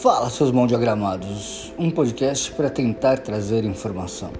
Fala, seus mão diagramados, um podcast para tentar trazer informação.